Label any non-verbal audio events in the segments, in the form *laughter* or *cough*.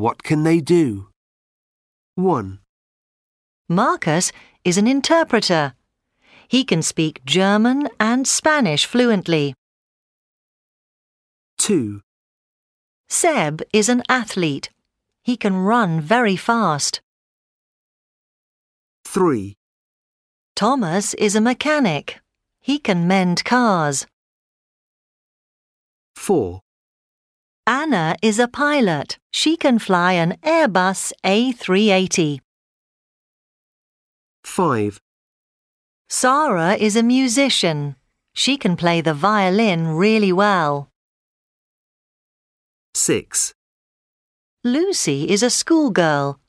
What can they do? 1, Marcus is an interpreter. He can speak German and Spanish fluently. 2, Seb is an athlete. He can run very fast. 3, Thomas is a mechanic. He can mend cars. 4, Anna is a pilot. She can fly an Airbus A380. 5, Sarah is a musician. She can play the violin really well. 6, Lucy is a schoolgirl.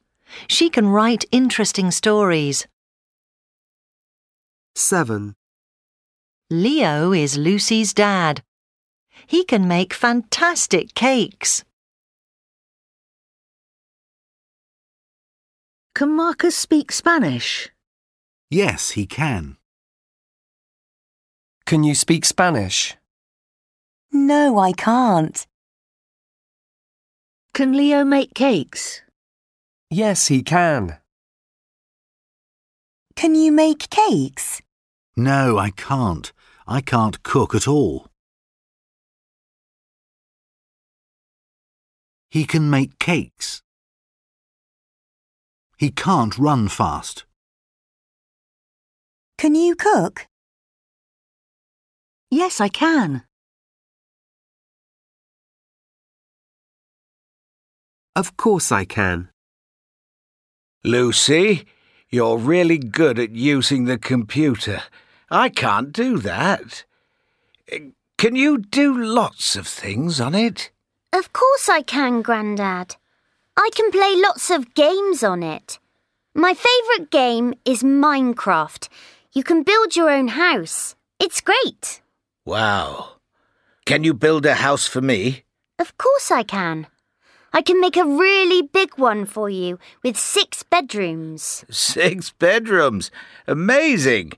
She can write interesting stories. 7, Leo is Lucy's dad. He can make fantastic cakes. Can Marcus speak Spanish? Yes, he can. Can you speak Spanish? No, I can't. Can Leo make cakes? Yes, he can. Can you make cakes? No, I can't. I can't cook at all. He can make cakes. He can't run fast. Can you cook? Yes, I can. Of course I can. Lucy, you're really good at using the computer. I can't do that. Can you do lots of things on it? Of course I can, Grandad. I can play lots of games on it. My favourite game is Minecraft. You can build your own house. It's great. Wow. Can you build a house for me? Of course I can. I can make a really big one for you with six bedrooms. Six bedrooms. Amazing.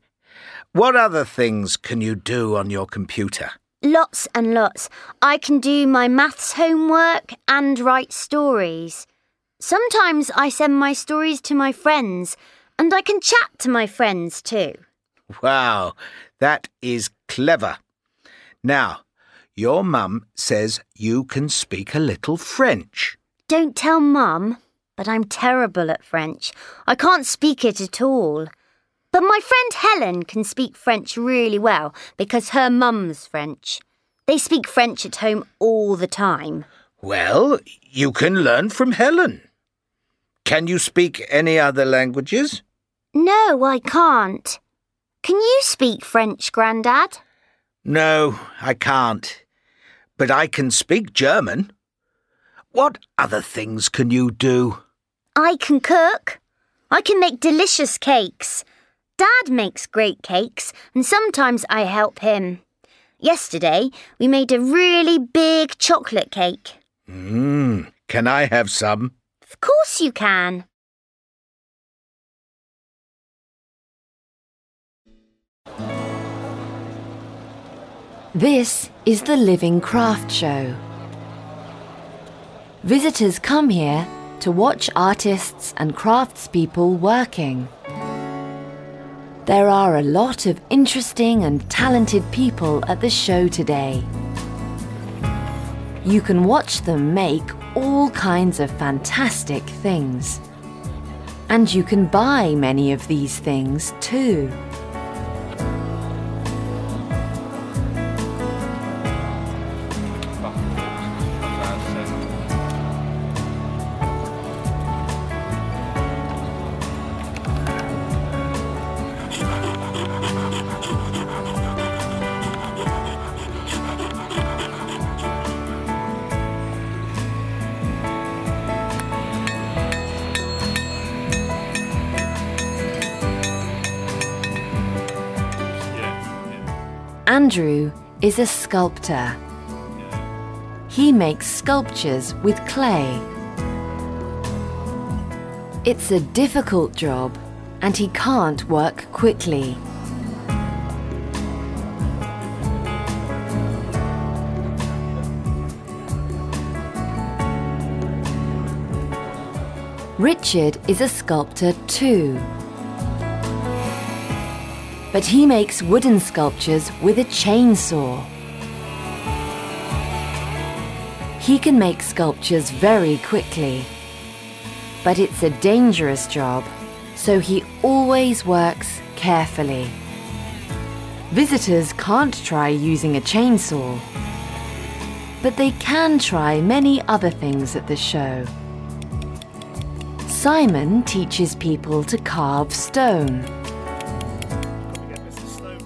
What other things can you do on your computer? Lots and lots. I can do my maths homework and write stories. Sometimes I send my stories to my friends, and I can chat to my friends too. Wow, that is clever. Now, your mum says you can speak a little French. Don't tell Mum, but I'm terrible at French. I can't speak it at all. But my friend Helen can speak French really well because her mum's French. They speak French at home all the time. Well, you can learn from Helen. Can you speak any other languages? No, I can't. Can you speak French, Grandad? No, I can't. But I can speak German. What other things can you do? I can cook. I can make delicious cakes. Dad makes great cakes, and sometimes I help him. Yesterday, we made a really big chocolate cake. Mmm, can I have some? Of course you can. This is the Living Craft Show. Visitors come here to watch artists and craftspeople working. There are a lot of interesting and talented people at the show today. You can watch them make all kinds of fantastic things. And you can buy many of these things too. Andrew is a sculptor. He makes sculptures with clay. It's a difficult job and he can't work quickly. Richard is a sculptor too. But he makes wooden sculptures with a chainsaw. He can make sculptures very quickly. But it's a dangerous job, so he always works carefully. Visitors can't try using a chainsaw, but they can try many other things at the show. Simon teaches people to carve stone.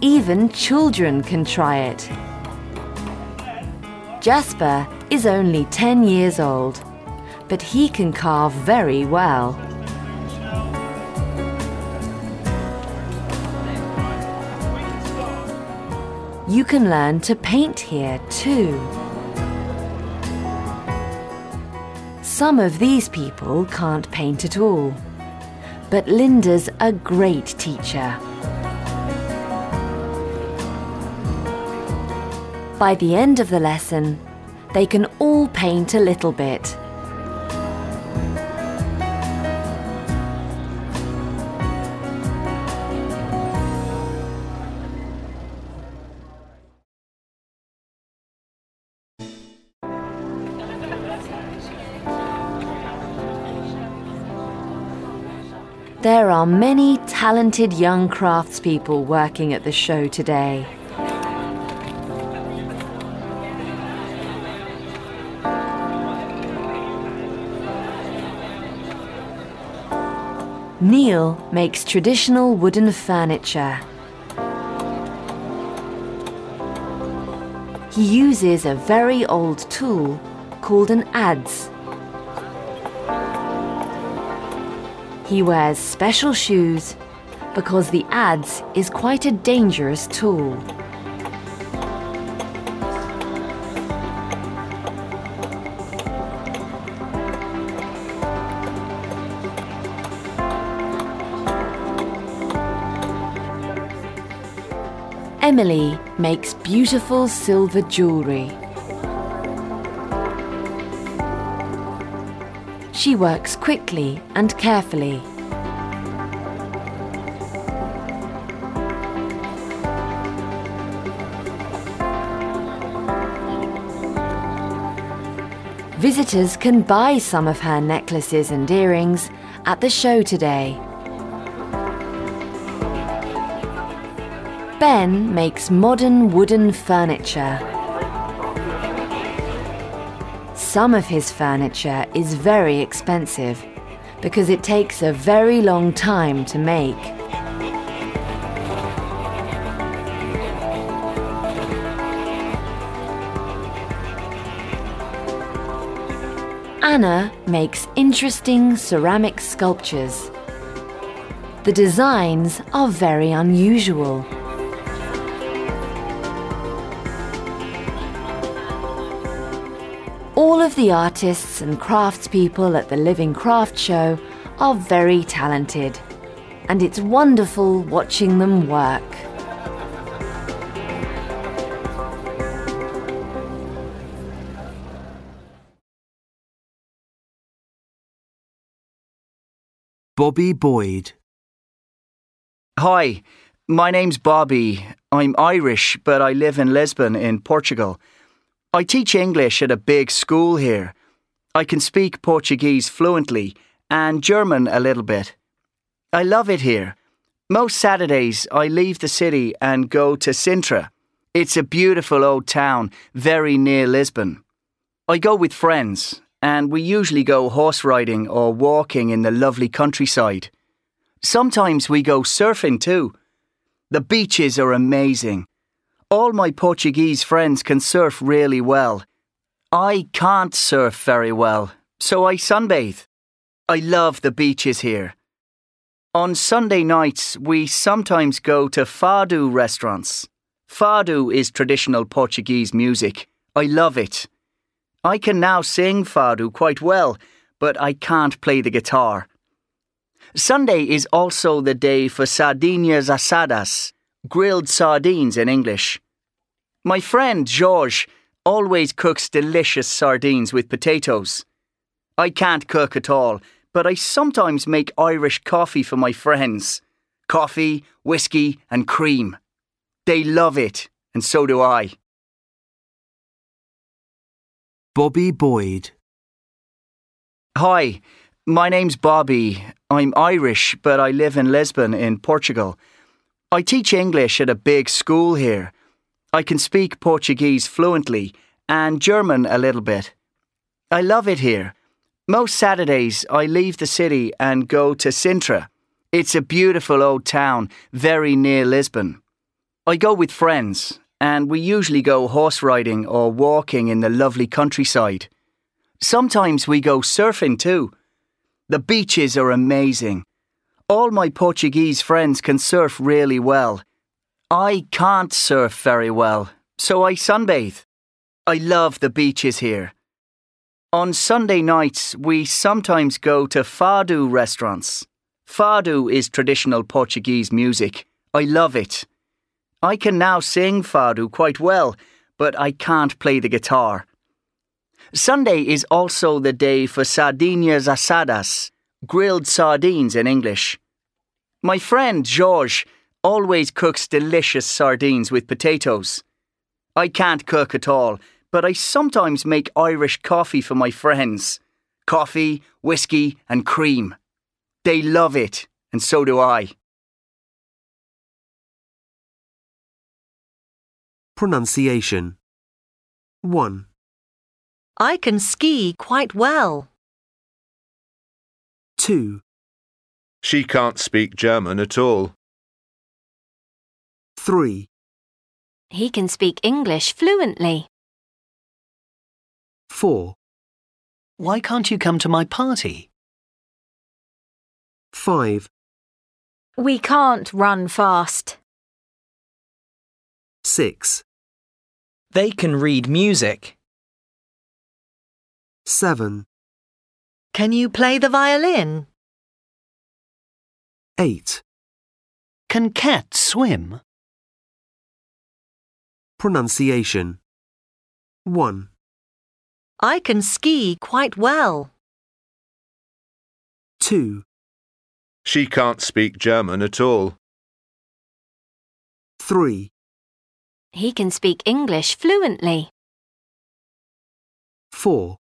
Even children can try it. Jasper is only 10 years old, but he can carve very well. You can learn to paint here too. Some of these people can't paint at all, but Linda's a great teacher. By the end of the lesson, they can all paint a little bit. There are many talented young craftspeople working at the show today. Neil makes traditional wooden furniture. He uses a very old tool called an adze. He wears special shoes because the adze is quite a dangerous tool. Emily makes beautiful silver jewellery. She works quickly and carefully. Visitors can buy some of her necklaces and earrings at the show today. Ben makes modern wooden furniture. Some of his furniture is very expensive because it takes a very long time to make. Anna makes interesting ceramic sculptures. The designs are very unusual. The artists and craftspeople at the Living Craft Show are very talented, and it's wonderful watching them work. Bobby Boyd. Hi, my name's Bobby. I'm Irish, but I live in Lisbon in Portugal. I teach English at a big school here. I can speak Portuguese fluently and German a little bit. I love it here. Most Saturdays I leave the city and go to Sintra. It's a beautiful old town, very near Lisbon. I go with friends, and we usually go horse riding or walking in the lovely countryside. Sometimes we go surfing too. The beaches are amazing. All my Portuguese friends can surf really well. I can't surf very well, so I sunbathe. I love the beaches here. On Sunday nights, we sometimes go to fado restaurants. Fado is traditional Portuguese music. I love it. I can now sing fado quite well, but I can't play the guitar. Sunday is also the day for sardinhas assadas, grilled sardines in English. My friend George always cooks delicious sardines with potatoes. I can't cook at all, but I sometimes make Irish coffee for my friends. Coffee, whiskey, and cream. They love it, and so do I. Bobby Boyd. Hi, my name's Bobby. I'm Irish, but I live in Lisbon in Portugal. I teach English at a big school here. I can speak Portuguese fluently and German a little bit. I love it here. Most Saturdays, I leave the city and go to Sintra. It's a beautiful old town, very near Lisbon. I go with friends, and we usually go horse riding or walking in the lovely countryside. Sometimes we go surfing too. The beaches are amazing. All my Portuguese friends can surf really well. I can't surf very well, so I sunbathe. I love the beaches here. On Sunday nights, we sometimes go to fado restaurants. Fado is traditional Portuguese music. I love it. I can now sing fado quite well, but I can't play the guitar. Sunday is also the day for sardinhas assadas, grilled sardines in English. My friend George always cooks delicious sardines with potatoes. I can't cook at all, but I sometimes make Irish coffee for my friends. Coffee, whiskey, and cream. They love it, and so do I. Pronunciation 1, I can ski quite well. 2, She can't speak German at all. 3, He can speak English fluently. 4, Why can't you come to my party? 5, We can't run fast. 6, They can read music. 7, Can you play the violin? 8. Can cats swim? Pronunciation 1, I can ski quite well. 2, She can't speak German at all. 3, He can speak English fluently. 4,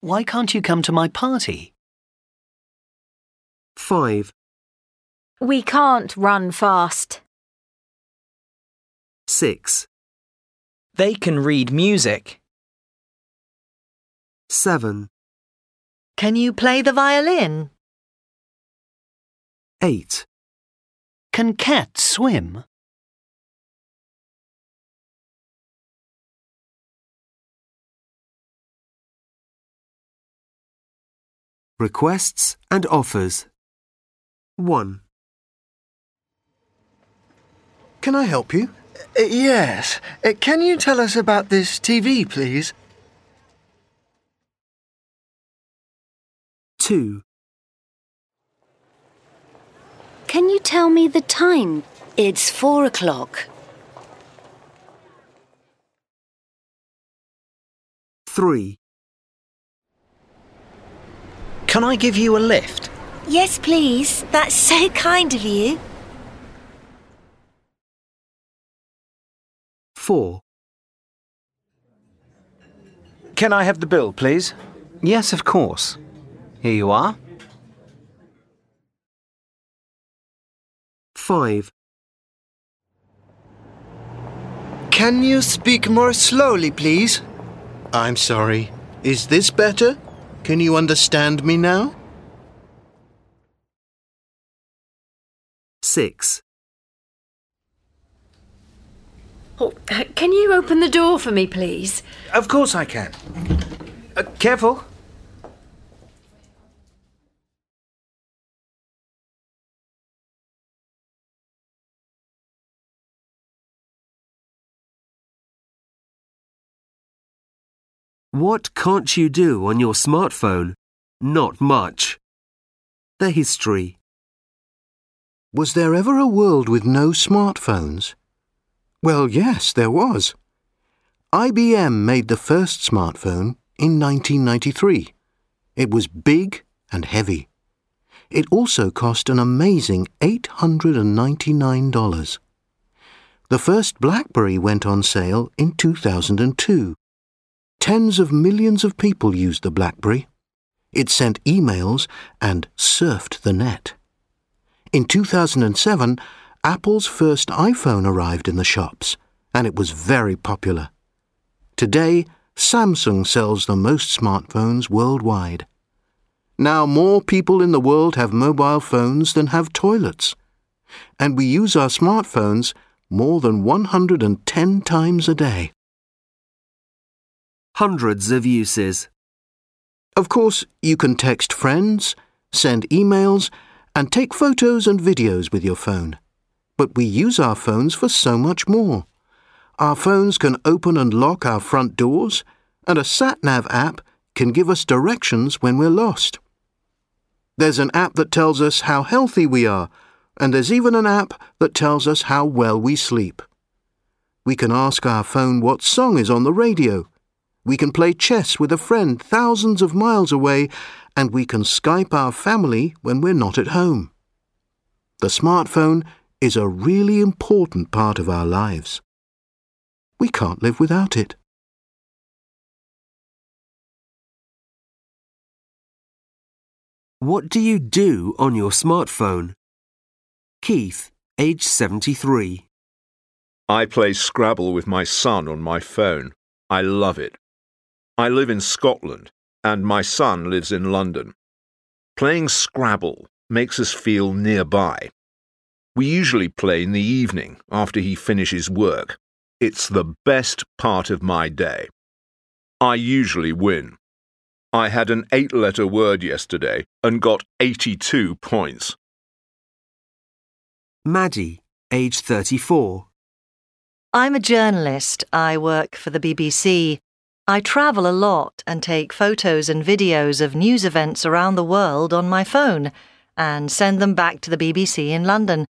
Why can't you come to my party? 5, We can't run fast. 6, They can read music. 7, Can you play the violin? 8. Can cats swim? Requests and offers 1, Can I help you? Uh, yes. Uh, can you tell us about this TV, please? 2, Can you tell me the time? It's four o'clock. 3, Can I give you a lift? Yes, please. That's so kind of you. 4, Can I have the bill, please? Yes, of course. Here you are. 5, Can you speak more slowly, please? I'm sorry. Is this better? Can you understand me now? 6, Oh, can you open the door for me, please? Of course I can. Uh, careful. What can't you do on your smartphone? Not much. The history. Was there ever a world with no smartphones? Well, yes, there was. IBM made the first smartphone in 1993. It was big and heavy. It also cost an amazing $899. The first BlackBerry went on sale in 2002. Tens of millions of people used the BlackBerry. It sent emails and surfed the net. In 2007, Apple's first iPhone arrived in the shops, and it was very popular. Today, Samsung sells the most smartphones worldwide. Now more people in the world have mobile phones than have toilets. And we use our smartphones more than 110 times a day. Hundreds of uses. Of course, you can text friends, send emails, and take photos and videos with your phone. But we use our phones for so much more. Our phones can open and lock our front doors, and a sat-nav app can give us directions when we're lost. There's an app that tells us how healthy we are, and there's even an app that tells us how well we sleep. We can ask our phone what song is on the radio. We can play chess with a friend thousands of miles away, and we can Skype our family when we're not at home. The smartphone is a really important part of our lives. We can't live without it. What do you do on your smartphone? Keith, age 73. I play Scrabble with my son on my phone. I love it. I live in Scotland, and my son lives in London. Playing Scrabble makes us feel nearby. We usually play in the evening after he finishes work. It's the best part of my day. I usually win. I had an eight letter word yesterday and got 82 points. Maddie, age 34. I'm a journalist. I work for the BBC. I travel a lot and take photos and videos of news events around the world on my phone and send them back to the BBC in London.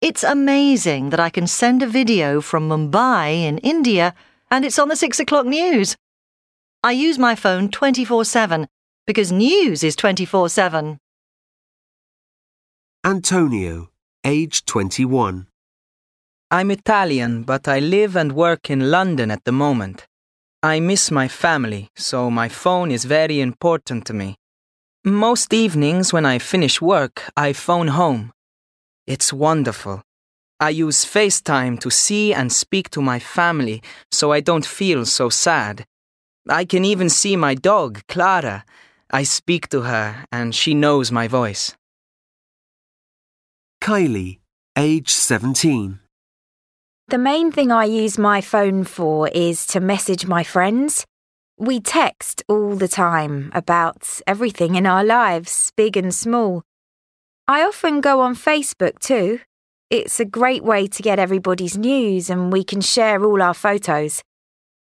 It's amazing that I can send a video from Mumbai in India and it's on the six o'clock news. I use my phone 24 7 because news is 24 7. Antonio, age 21. I'm Italian, but I live and work in London at the moment. I miss my family, so my phone is very important to me. Most evenings when I finish work, I phone home. It's wonderful. I use FaceTime to see and speak to my family so I don't feel so sad. I can even see my dog, Clara. I speak to her and she knows my voice. Kylie, age 17. The main thing I use my phone for is to message my friends. We text all the time about everything in our lives, big and small. I often go on Facebook too. It's a great way to get everybody's news and we can share all our photos.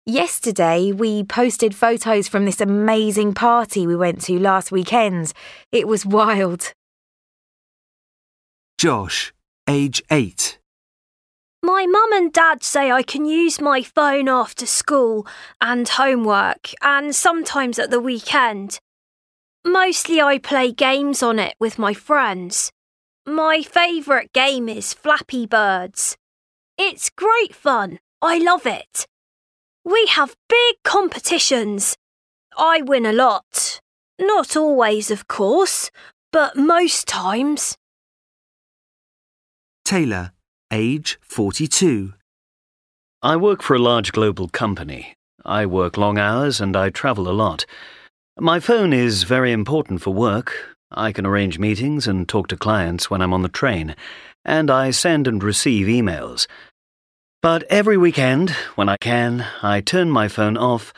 Yesterday, we posted photos from this amazing party we went to last weekend. It was *laughs* wild. Josh, age 8. My mum and dad say I can use my phone after school and homework, and sometimes at the weekend. Mostly I play games on it with my friends. My favourite game is Flappy Birds. It's great fun. I love it. We have big competitions. I win a lot. Not always, of course, but most times. Taylor, age 42. I work for a large global company. I work long hours and I travel a lot. My phone is very important for work. I can arrange meetings and talk to clients when I'm on the train, and I send and receive emails. But every weekend, when I can, I turn my phone off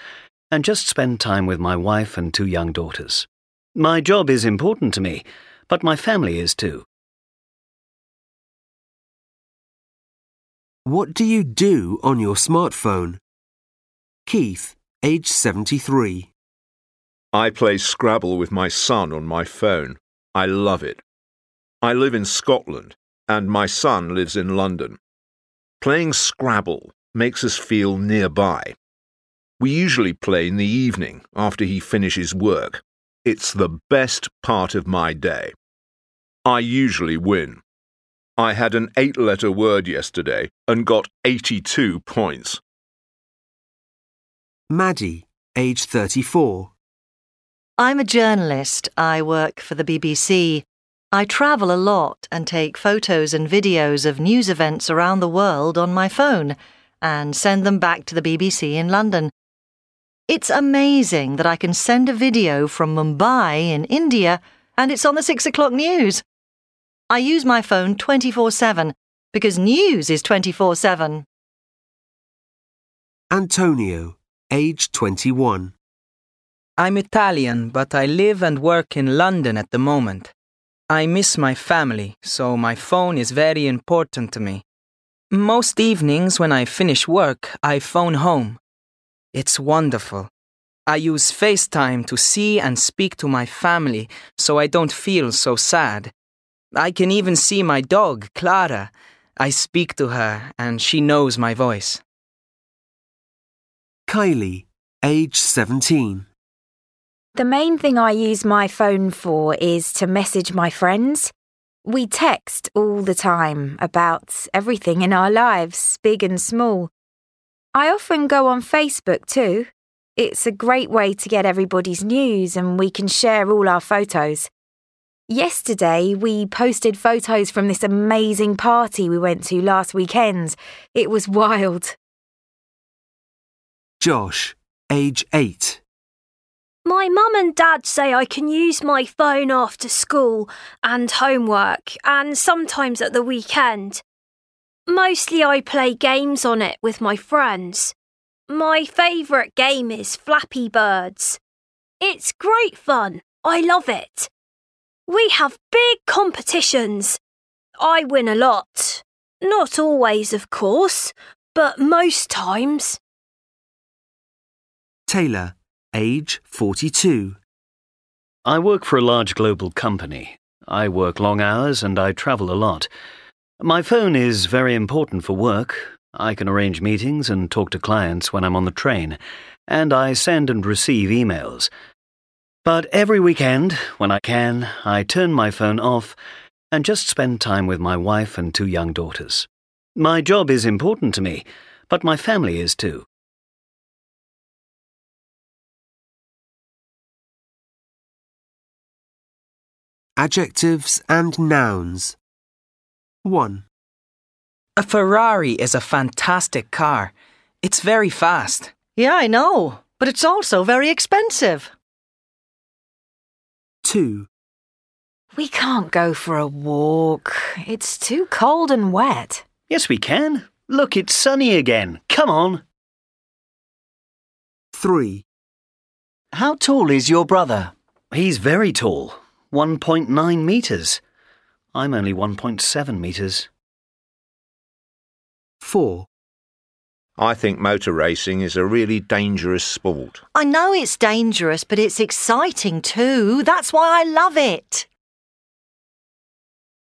and just spend time with my wife and two young daughters. My job is important to me, but my family is too. What do you do on your smartphone? Keith, age 73. I play Scrabble with my son on my phone. I love it. I live in Scotland, and my son lives in London. Playing Scrabble makes us feel nearby. We usually play in the evening after he finishes work. It's the best part of my day. I usually win. I had an eight letter word yesterday and got 82 points. Maddie, age 34. I'm a journalist. I work for the BBC. I travel a lot and take photos and videos of news events around the world on my phone and send them back to the BBC in London. It's amazing that I can send a video from Mumbai in India and it's on the six o'clock news. I use my phone 24 7 because news is 24 7. Antonio, age 21. I'm Italian, but I live and work in London at the moment. I miss my family, so my phone is very important to me. Most evenings when I finish work, I phone home. It's wonderful. I use FaceTime to see and speak to my family so I don't feel so sad. I can even see my dog, Clara. I speak to her and she knows my voice. Kylie, age 17. The main thing I use my phone for is to message my friends. We text all the time about everything in our lives, big and small. I often go on Facebook too. It's a great way to get everybody's news and we can share all our photos. Yesterday, we posted photos from this amazing party we went to last weekend. It was wild. Josh, age 8. My mum and dad say I can use my phone after school and homework and sometimes at the weekend. Mostly I play games on it with my friends. My favourite game is Flappy Birds. It's great fun. I love it. We have big competitions. I win a lot. Not always, of course, but most times. Taylor, age 42. I work for a large global company. I work long hours and I travel a lot. My phone is very important for work. I can arrange meetings and talk to clients when I'm on the train, and I send and receive emails. But every weekend, when I can, I turn my phone off and just spend time with my wife and two young daughters. My job is important to me, but my family is too. Adjectives and nouns. 1. A Ferrari is a fantastic car. It's very fast. Yeah, I know, but it's also very expensive. 2. We can't go for a walk. It's too cold and wet. Yes, we can. Look, it's sunny again. Come on. 3. How tall is your brother? He's very tall. 1.9 metres. I'm only 1.7 metres. 4. I think motor racing is a really dangerous sport. I know it's dangerous, but it's exciting too. That's why I love it.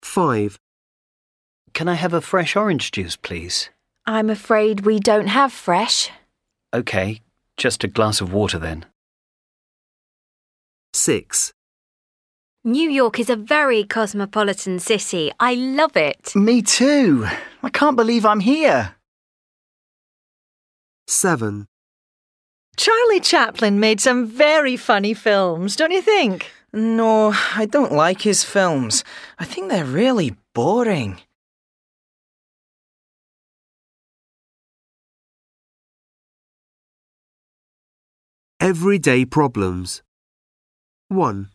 5. Can I have a fresh orange juice, please? I'm afraid we don't have fresh. OK, just a glass of water then. 6. New York is a very cosmopolitan city. I love it. Me too. I can't believe I'm here. 7. Charlie Chaplin made some very funny films, don't you think? No, I don't like his films. I think they're really boring. Everyday problems. 1.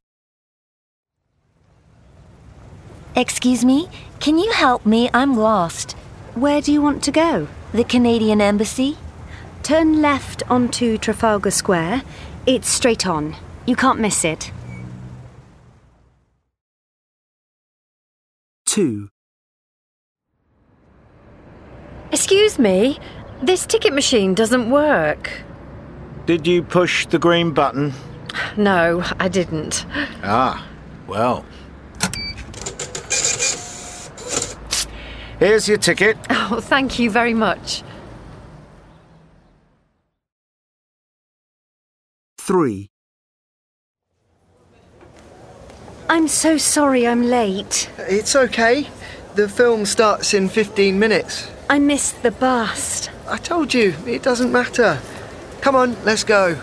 Excuse me, can you help me? I'm lost. Where do you want to go? The Canadian Embassy? Turn left onto Trafalgar Square. It's straight on. You can't miss it. 2. Excuse me, this ticket machine doesn't work. Did you push the green button? No, I didn't. Ah, well. Here's your ticket. Oh, thank you very much. 3. I'm so sorry I'm late. It's okay. The film starts in 15 minutes. I missed the bus. I told you, it doesn't matter. Come on, let's go.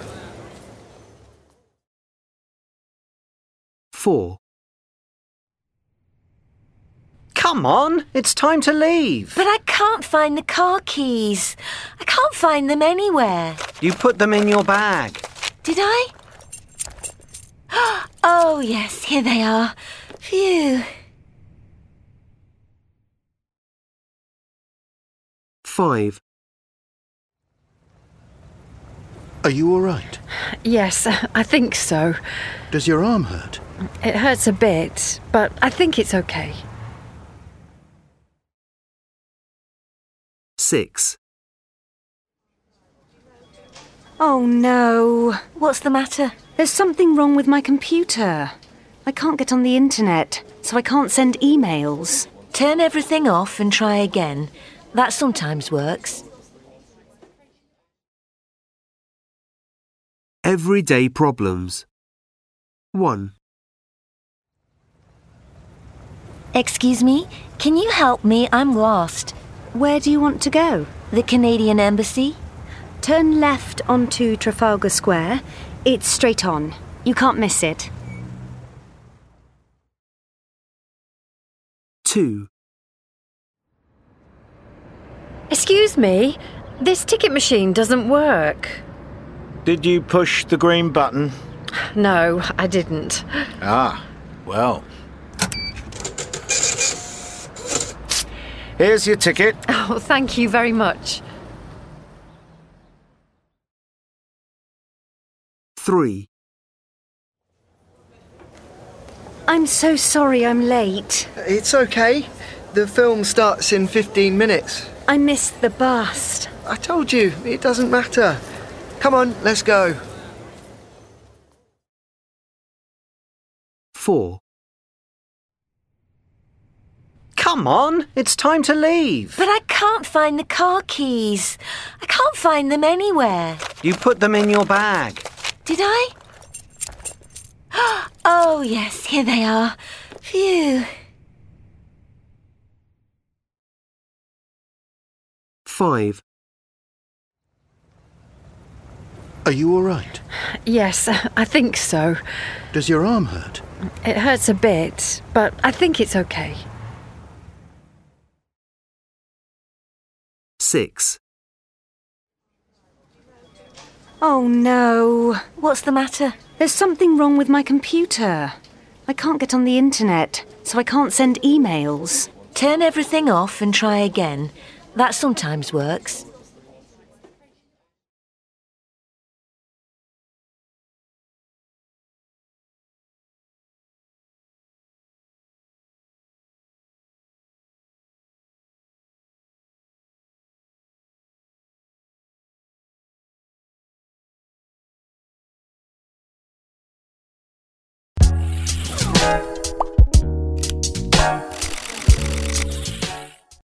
4. Come on, it's time to leave. But I can't find the car keys. I can't find them anywhere. You put them in your bag. Did I? *gasps* Oh, yes, here they are. Phew. 5. Are you all right? Yes, I think so. Does your arm hurt? It hurts a bit, but I think it's okay. 6. Oh no. What's the matter? There's something wrong with my computer. I can't get on the internet, so I can't send emails. Turn everything off and try again. That sometimes works. Everyday problems. 1. Excuse me, can you help me? I'm lost. Where do you want to go? The Canadian Embassy? Turn left onto Trafalgar Square. It's straight on. You can't miss it. 2. Excuse me, this ticket machine doesn't work. Did you push the green button? No, I didn't. Ah, well. Here's your ticket. Oh, thank you very much. 3. I'm so sorry I'm late. It's okay. The film starts in 15 minutes. I missed the bus. I told you, it doesn't matter. Come on, let's go. 4. Come on, it's time to leave. But I can't find the car keys. I can't find them anywhere. You put them in your bag. Did I? *gasps* Oh, yes, here they are. Phew. 5. Are you all right? Yes, I think so. Does your arm hurt? It hurts a bit, but I think it's okay. 6. Oh no. What's the matter? There's something wrong with my computer. I can't get on the internet, so I can't send emails. Turn everything off and try again. That sometimes works.